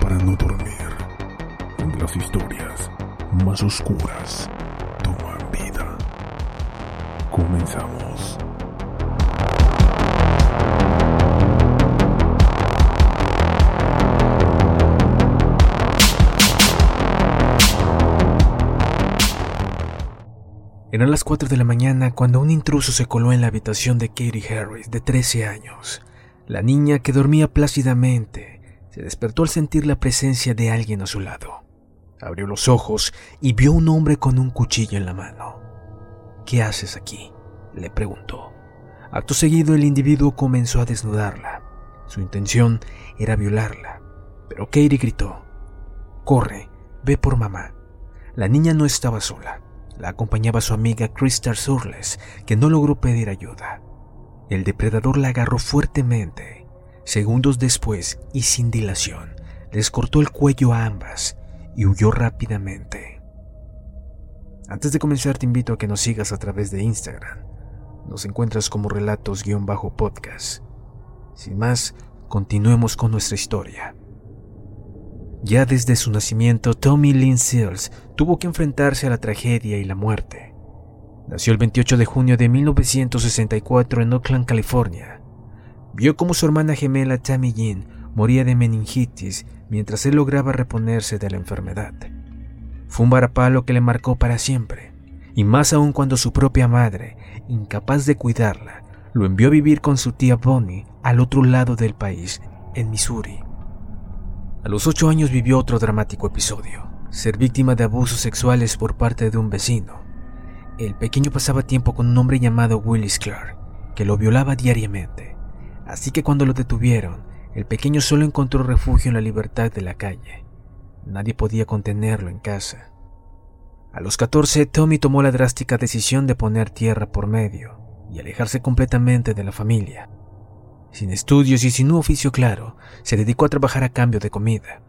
Para no dormir, las historias más oscuras toman vida. Comenzamos. Eran las 4 de la mañana cuando un intruso se coló en la habitación de Katie Harris, de 13 años. La niña, que dormía plácidamente, se despertó al sentir la presencia de alguien a su lado. Abrió los ojos y vio un hombre con un cuchillo en la mano. ¿Qué haces aquí? le preguntó. Acto seguido el individuo comenzó a desnudarla. Su intención era violarla, pero Katie gritó, Corre, ve por mamá. La niña no estaba sola. La acompañaba su amiga Crystal Surles, que no logró pedir ayuda. El depredador la agarró fuertemente. Segundos después, y sin dilación, les cortó el cuello a ambas y huyó rápidamente. Antes de comenzar te invito a que nos sigas a través de Instagram. Nos encuentras como relatos-podcast. Sin más, continuemos con nuestra historia. Ya desde su nacimiento, Tommy Lynn Seals tuvo que enfrentarse a la tragedia y la muerte. Nació el 28 de junio de 1964 en Oakland, California. Vio cómo su hermana gemela Tammy Jean moría de meningitis mientras él lograba reponerse de la enfermedad. Fue un varapalo que le marcó para siempre, y más aún cuando su propia madre, incapaz de cuidarla, lo envió a vivir con su tía Bonnie al otro lado del país, en Missouri. A los ocho años vivió otro dramático episodio, ser víctima de abusos sexuales por parte de un vecino. El pequeño pasaba tiempo con un hombre llamado Willis Clark, que lo violaba diariamente. Así que cuando lo detuvieron, el pequeño solo encontró refugio en la libertad de la calle. Nadie podía contenerlo en casa. A los 14, Tommy tomó la drástica decisión de poner tierra por medio y alejarse completamente de la familia. Sin estudios y sin un oficio claro, se dedicó a trabajar a cambio de comida.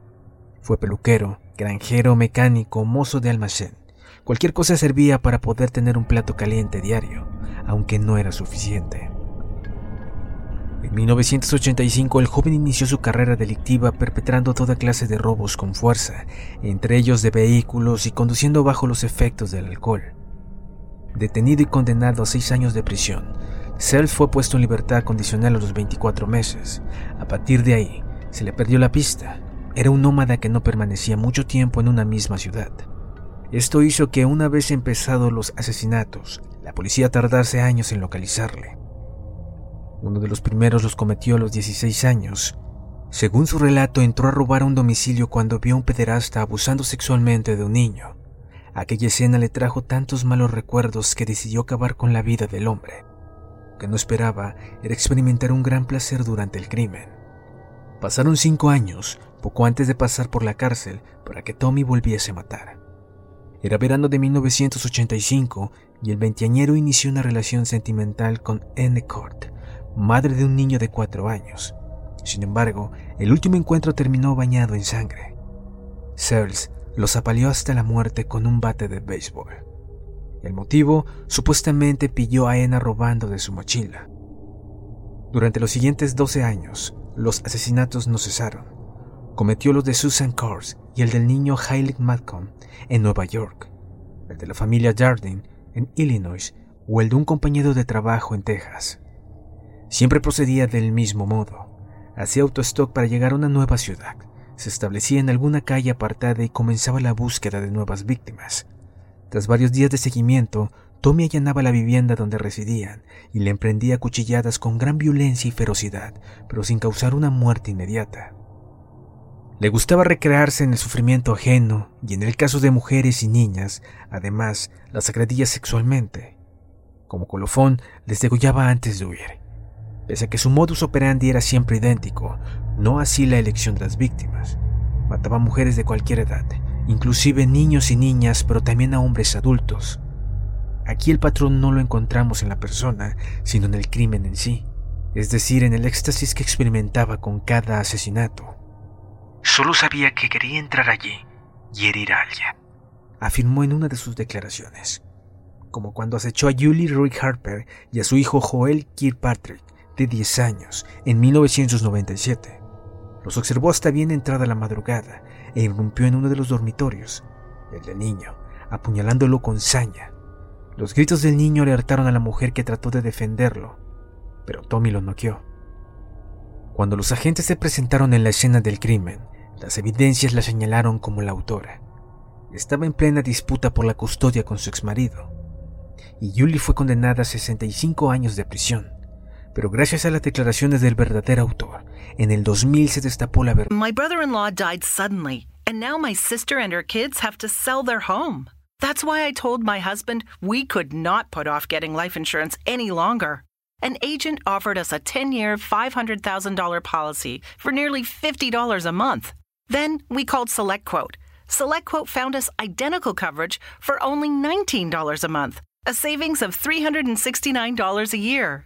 Fue peluquero, granjero, mecánico, mozo de almacén. Cualquier cosa servía para poder tener un plato caliente diario, aunque no era suficiente. En 1985 el joven inició su carrera delictiva perpetrando toda clase de robos con fuerza, entre ellos de vehículos y conduciendo bajo los efectos del alcohol. Detenido y condenado a seis años de prisión, Self fue puesto en libertad condicional a los 24 meses. A partir de ahí, se le perdió la pista. Era un nómada que no permanecía mucho tiempo en una misma ciudad. Esto hizo que una vez empezados los asesinatos, la policía tardase años en localizarle. Uno de los primeros los cometió a los 16 años. Según su relato, entró a robar a un domicilio cuando vio a un pederasta abusando sexualmente de un niño. Aquella escena le trajo tantos malos recuerdos que decidió acabar con la vida del hombre. Lo que no esperaba era experimentar un gran placer durante el crimen. Pasaron cinco años, poco antes de pasar por la cárcel, para que Tommy volviese a matar. Era verano de 1985 y el veinteañero inició una relación sentimental con Anne Court, madre de un niño de cuatro años. Sin embargo, el último encuentro terminó bañado en sangre. Searles los apaleó hasta la muerte con un bate de béisbol. El motivo, supuestamente pilló a Ena robando de su mochila. Durante los siguientes 12 años, los asesinatos no cesaron. cometió los de Susan Kors y el del niño Hailey Malcolm en Nueva York, el de la familia Jardine en Illinois o el de un compañero de trabajo en Texas. Siempre procedía del mismo modo. Hacía autostop para llegar a una nueva ciudad, se establecía en alguna calle apartada y comenzaba la búsqueda de nuevas víctimas. Tras varios días de seguimiento, Tommy allanaba la vivienda donde residían y le emprendía cuchilladas con gran violencia y ferocidad, pero sin causar una muerte inmediata. Le gustaba recrearse en el sufrimiento ajeno y en el caso de mujeres y niñas, además, las agredía sexualmente. Como colofón, les degollaba antes de huir. Pese a que su modus operandi era siempre idéntico, no así la elección de las víctimas. Mataba a mujeres de cualquier edad, inclusive niños y niñas, pero también a hombres adultos. Aquí el patrón no lo encontramos en la persona, sino en el crimen en sí, es decir, en el éxtasis que experimentaba con cada asesinato. Solo sabía que quería entrar allí y herir a alguien, afirmó en una de sus declaraciones, como cuando acechó a Julie Roy Harper y a su hijo Joel Kirkpatrick, de 10 años, en 1997. Los observó hasta bien entrada la madrugada e irrumpió en uno de los dormitorios, el del niño, apuñalándolo con saña los gritos del niño alertaron a la mujer que trató de defenderlo, pero Tommy lo noqueó. Cuando los agentes se presentaron en la escena del crimen, las evidencias la señalaron como la autora. Estaba en plena disputa por la custodia con su exmarido, y Julie fue condenada a 65 años de prisión. Pero gracias a las declaraciones del verdadero autor, en el 2000 se destapó la verdad. My brother-in-law died suddenly, and now my sister and her kids have to sell their home. That's why I told my husband we could not put off getting life insurance any longer. An agent offered us a 10 year, $500,000 policy for nearly $50 a month. Then we called SelectQuote. SelectQuote found us identical coverage for only $19 a month, a savings of $369 a year.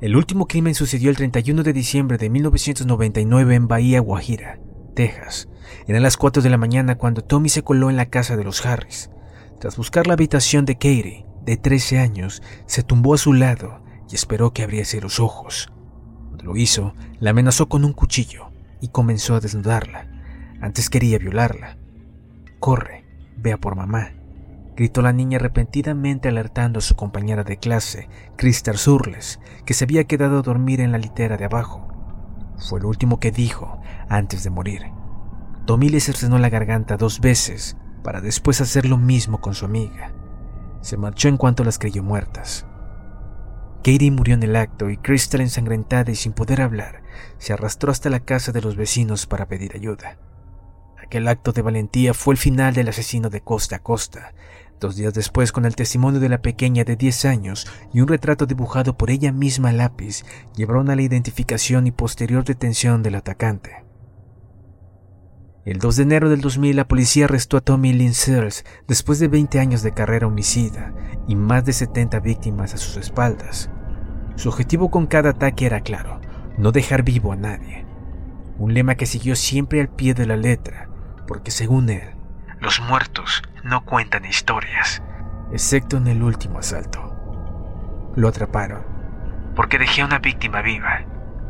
El último crimen sucedió el 31 de diciembre de 1999 en Bahía Guajira, Texas. Eran las 4 de la mañana cuando Tommy se coló en la casa de los Harris. Tras buscar la habitación de Katie, de 13 años, se tumbó a su lado y esperó que abriese los ojos. Cuando lo hizo, la amenazó con un cuchillo y comenzó a desnudarla. Antes quería violarla. Corre, vea por mamá, gritó la niña repentinamente alertando a su compañera de clase, Crystal Surles, que se había quedado a dormir en la litera de abajo. Fue lo último que dijo antes de morir. Tommy le cercenó la garganta dos veces para después hacer lo mismo con su amiga. Se marchó en cuanto las creyó muertas. Katie murió en el acto y Crystal, ensangrentada y sin poder hablar, se arrastró hasta la casa de los vecinos para pedir ayuda. Aquel acto de valentía fue el final del asesino de costa a costa, Dos días después, con el testimonio de la pequeña de 10 años y un retrato dibujado por ella misma a lápiz, llevaron a la identificación y posterior detención del atacante. El 2 de enero del 2000, la policía arrestó a Tommy Lynn Sears después de 20 años de carrera homicida y más de 70 víctimas a sus espaldas. Su objetivo con cada ataque era claro, no dejar vivo a nadie. Un lema que siguió siempre al pie de la letra, porque según él, los muertos no cuentan historias, excepto en el último asalto. Lo atraparon, porque dejé a una víctima viva.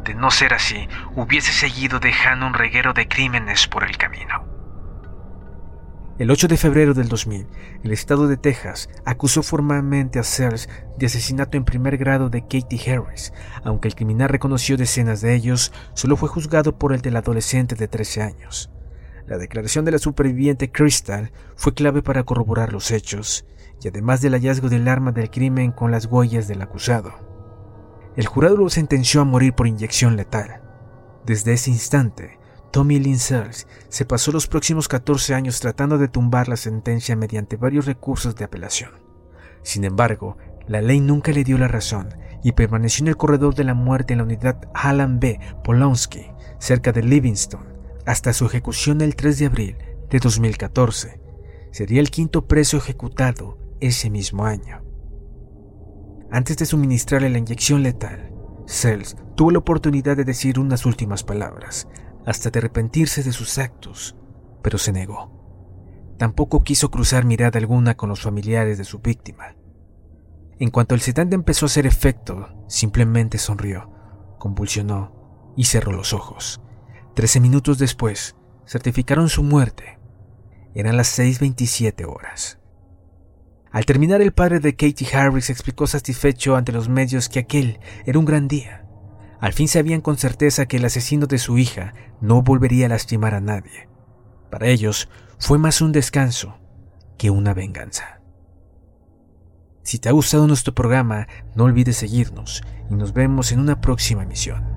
De no ser así, hubiese seguido dejando un reguero de crímenes por el camino. El 8 de febrero del 2000, el estado de Texas acusó formalmente a Sears de asesinato en primer grado de Katie Harris, aunque el criminal reconoció decenas de ellos, solo fue juzgado por el del adolescente de 13 años. La declaración de la superviviente Crystal fue clave para corroborar los hechos, y además del hallazgo del arma del crimen con las huellas del acusado. El jurado lo sentenció a morir por inyección letal. Desde ese instante, Tommy Lynn se pasó los próximos 14 años tratando de tumbar la sentencia mediante varios recursos de apelación. Sin embargo, la ley nunca le dio la razón y permaneció en el corredor de la muerte en la unidad Alan B. Polonsky, cerca de Livingston, hasta su ejecución el 3 de abril de 2014. sería el quinto preso ejecutado ese mismo año. Antes de suministrarle la inyección letal, Sells tuvo la oportunidad de decir unas últimas palabras, hasta de arrepentirse de sus actos, pero se negó. Tampoco quiso cruzar mirada alguna con los familiares de su víctima. En cuanto el sedante empezó a hacer efecto, simplemente sonrió, convulsionó y cerró los ojos. Trece minutos después, certificaron su muerte. Eran las 6.27 horas. Al terminar, el padre de Katie Harris explicó satisfecho ante los medios que aquel era un gran día. Al fin sabían con certeza que el asesino de su hija no volvería a lastimar a nadie. Para ellos fue más un descanso que una venganza. Si te ha gustado nuestro programa, no olvides seguirnos y nos vemos en una próxima emisión.